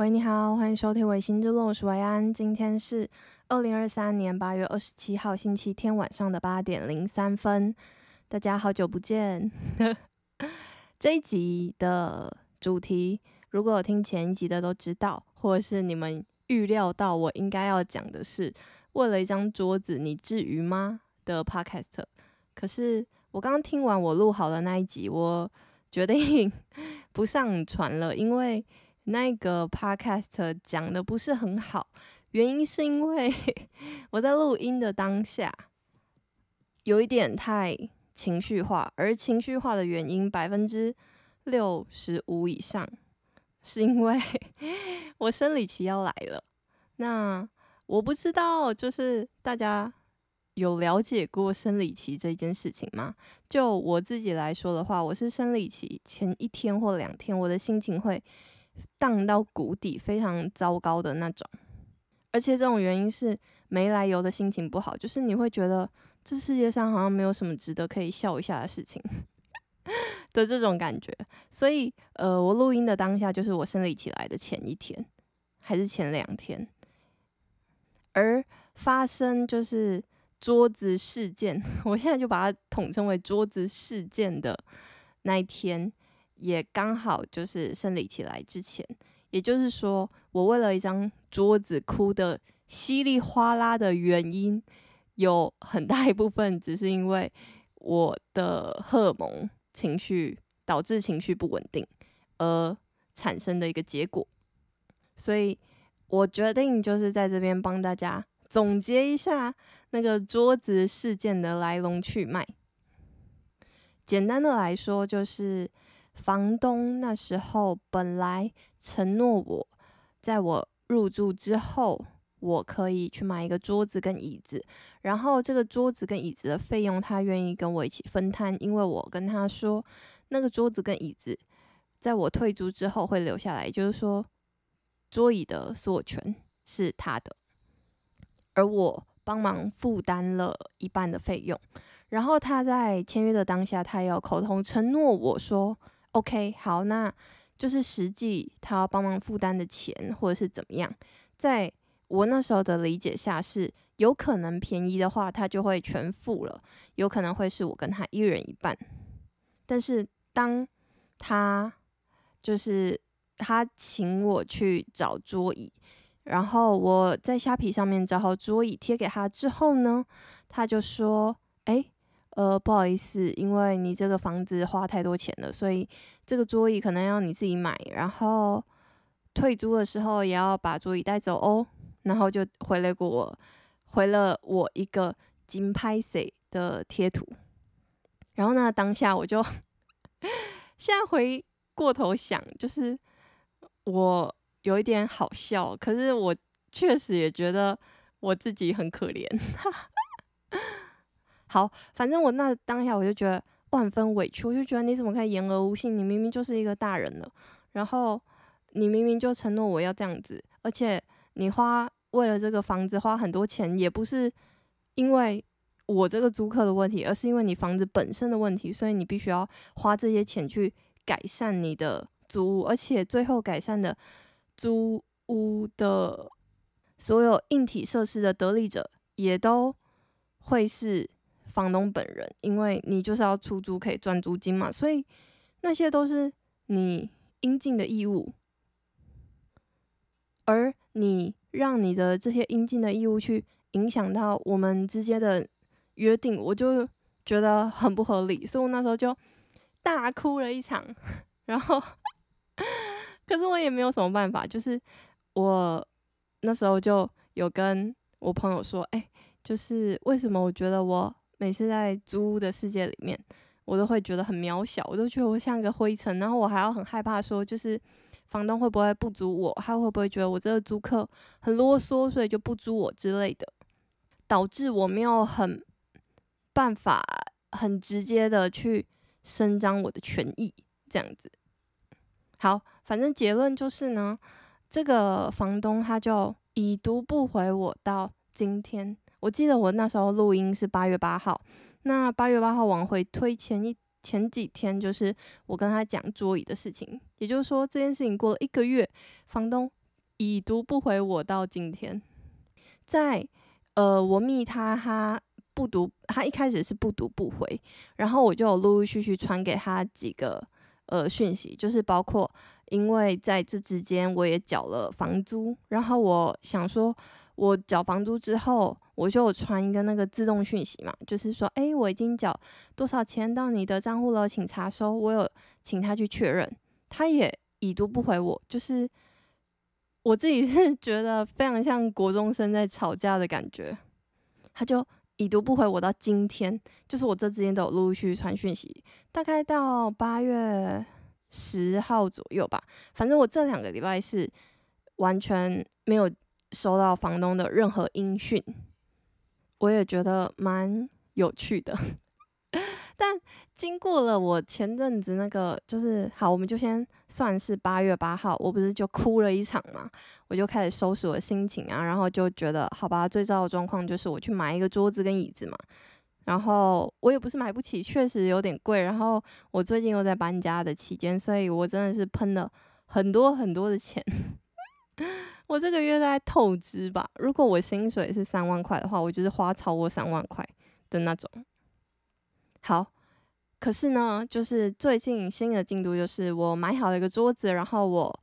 喂，你好，欢迎收听《薇心之路》，我是维安。今天是二零二三年八月二十七号星期天晚上的八点零三分。大家好久不见。这一集的主题，如果有听前一集的都知道，或者是你们预料到我应该要讲的是，为了一张桌子，你至于吗？的 Podcast。可是我刚刚听完我录好的那一集，我决定 不上传了，因为。那个 podcast 讲的不是很好，原因是因为 我在录音的当下有一点太情绪化，而情绪化的原因百分之六十五以上是因为 我生理期要来了。那我不知道，就是大家有了解过生理期这件事情吗？就我自己来说的话，我是生理期前一天或两天，我的心情会。荡到谷底，非常糟糕的那种，而且这种原因是没来由的心情不好，就是你会觉得这世界上好像没有什么值得可以笑一下的事情 的这种感觉。所以，呃，我录音的当下就是我生理期来的前一天，还是前两天，而发生就是桌子事件，我现在就把它统称为桌子事件的那一天。也刚好就是生理期来之前，也就是说，我为了一张桌子哭得稀里哗啦的原因，有很大一部分只是因为我的荷尔蒙情绪导致情绪不稳定而产生的一个结果。所以我决定就是在这边帮大家总结一下那个桌子事件的来龙去脉。简单的来说，就是。房东那时候本来承诺我，在我入住之后，我可以去买一个桌子跟椅子，然后这个桌子跟椅子的费用他愿意跟我一起分摊，因为我跟他说，那个桌子跟椅子在我退租之后会留下来，就是说，桌椅的所有权是他的，而我帮忙负担了一半的费用，然后他在签约的当下，他要口头承诺我说。OK，好，那就是实际他要帮忙负担的钱，或者是怎么样，在我那时候的理解下，是有可能便宜的话，他就会全付了，有可能会是我跟他一人一半。但是当他就是他请我去找桌椅，然后我在虾皮上面找好桌椅贴给他之后呢，他就说：“哎。”呃，不好意思，因为你这个房子花太多钱了，所以这个桌椅可能要你自己买，然后退租的时候也要把桌椅带走哦。然后就回了我，回了我一个金拍 C 的贴图。然后呢，当下我就现在回过头想，就是我有一点好笑，可是我确实也觉得我自己很可怜。好，反正我那当下我就觉得万分委屈，我就觉得你怎么可以言而无信？你明明就是一个大人了，然后你明明就承诺我要这样子，而且你花为了这个房子花很多钱，也不是因为我这个租客的问题，而是因为你房子本身的问题，所以你必须要花这些钱去改善你的租屋，而且最后改善的租屋的所有硬体设施的得利者也都会是。房东本人，因为你就是要出租，可以赚租金嘛，所以那些都是你应尽的义务，而你让你的这些应尽的义务去影响到我们之间的约定，我就觉得很不合理，所以我那时候就大哭了一场，然后，可是我也没有什么办法，就是我那时候就有跟我朋友说，哎，就是为什么我觉得我。每次在租屋的世界里面，我都会觉得很渺小，我都觉得我像个灰尘，然后我还要很害怕说，就是房东会不会不租我，他会不会觉得我这个租客很啰嗦，所以就不租我之类的，导致我没有很办法很直接的去伸张我的权益，这样子。好，反正结论就是呢，这个房东他就已读不回我到今天。我记得我那时候录音是八月八号，那八月八号往回推前一前几天，就是我跟他讲桌椅的事情，也就是说这件事情过了一个月，房东已读不回我到今天，在呃我密他他不读，他一开始是不读不回，然后我就陆陆续续传给他几个呃讯息，就是包括因为在这之间我也缴了房租，然后我想说。我缴房租之后，我就有传一个那个自动讯息嘛，就是说，哎，我已经缴多少钱到你的账户了，请查收。我有请他去确认，他也已读不回我，就是我自己是 觉得非常像国中生在吵架的感觉。他就已读不回我到今天，就是我这之间都有陆陆续续传讯息，大概到八月十号左右吧。反正我这两个礼拜是完全没有。收到房东的任何音讯，我也觉得蛮有趣的。但经过了我前阵子那个，就是好，我们就先算是八月八号，我不是就哭了一场嘛，我就开始收拾我的心情啊，然后就觉得好吧，最糟的状况就是我去买一个桌子跟椅子嘛，然后我也不是买不起，确实有点贵，然后我最近又在搬家的期间，所以我真的是喷了很多很多的钱。我这个月在透支吧。如果我薪水是三万块的话，我就是花超过三万块的那种。好，可是呢，就是最近新的进度就是我买好了一个桌子，然后我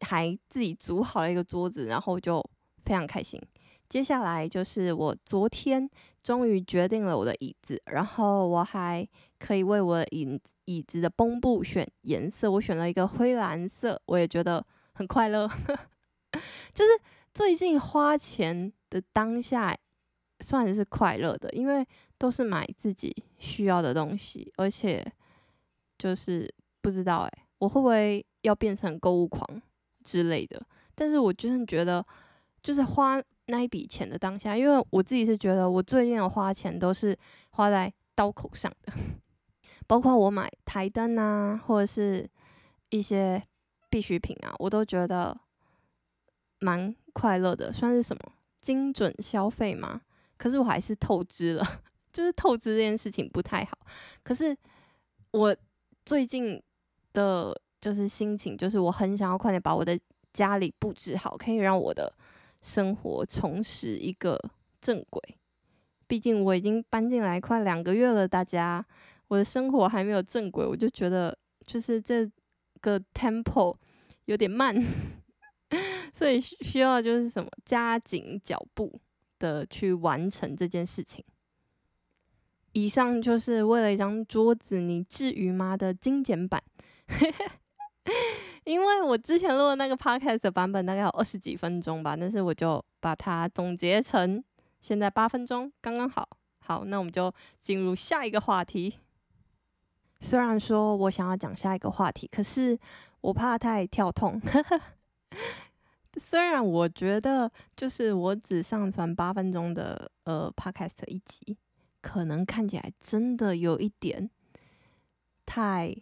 还自己组好了一个桌子，然后就非常开心。接下来就是我昨天终于决定了我的椅子，然后我还可以为我椅椅子的绷布选颜色，我选了一个灰蓝色，我也觉得很快乐。就是最近花钱的当下，算是快乐的，因为都是买自己需要的东西，而且就是不知道诶，我会不会要变成购物狂之类的？但是我真的觉得，就是花那一笔钱的当下，因为我自己是觉得，我最近的花钱都是花在刀口上的，包括我买台灯啊，或者是一些必需品啊，我都觉得。蛮快乐的，算是什么精准消费吗？可是我还是透支了，就是透支这件事情不太好。可是我最近的，就是心情，就是我很想要快点把我的家里布置好，可以让我的生活重拾一个正轨。毕竟我已经搬进来快两个月了，大家，我的生活还没有正轨，我就觉得就是这个 tempo 有点慢。所以需要就是什么加紧脚步的去完成这件事情。以上就是为了一张桌子，你至于吗的精简版。因为我之前录的那个 podcast 版本大概有二十几分钟吧，但是我就把它总结成现在八分钟，刚刚好。好，那我们就进入下一个话题。虽然说我想要讲下一个话题，可是我怕太跳痛。虽然我觉得，就是我只上传八分钟的呃 podcast 一集，可能看起来真的有一点太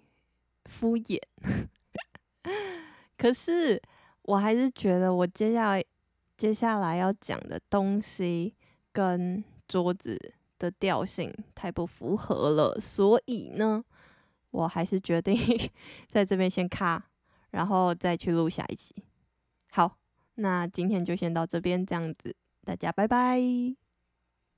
敷衍，可是我还是觉得我接下来接下来要讲的东西跟桌子的调性太不符合了，所以呢，我还是决定 在这边先卡，然后再去录下一集。好，那今天就先到这边，这样子，大家拜拜。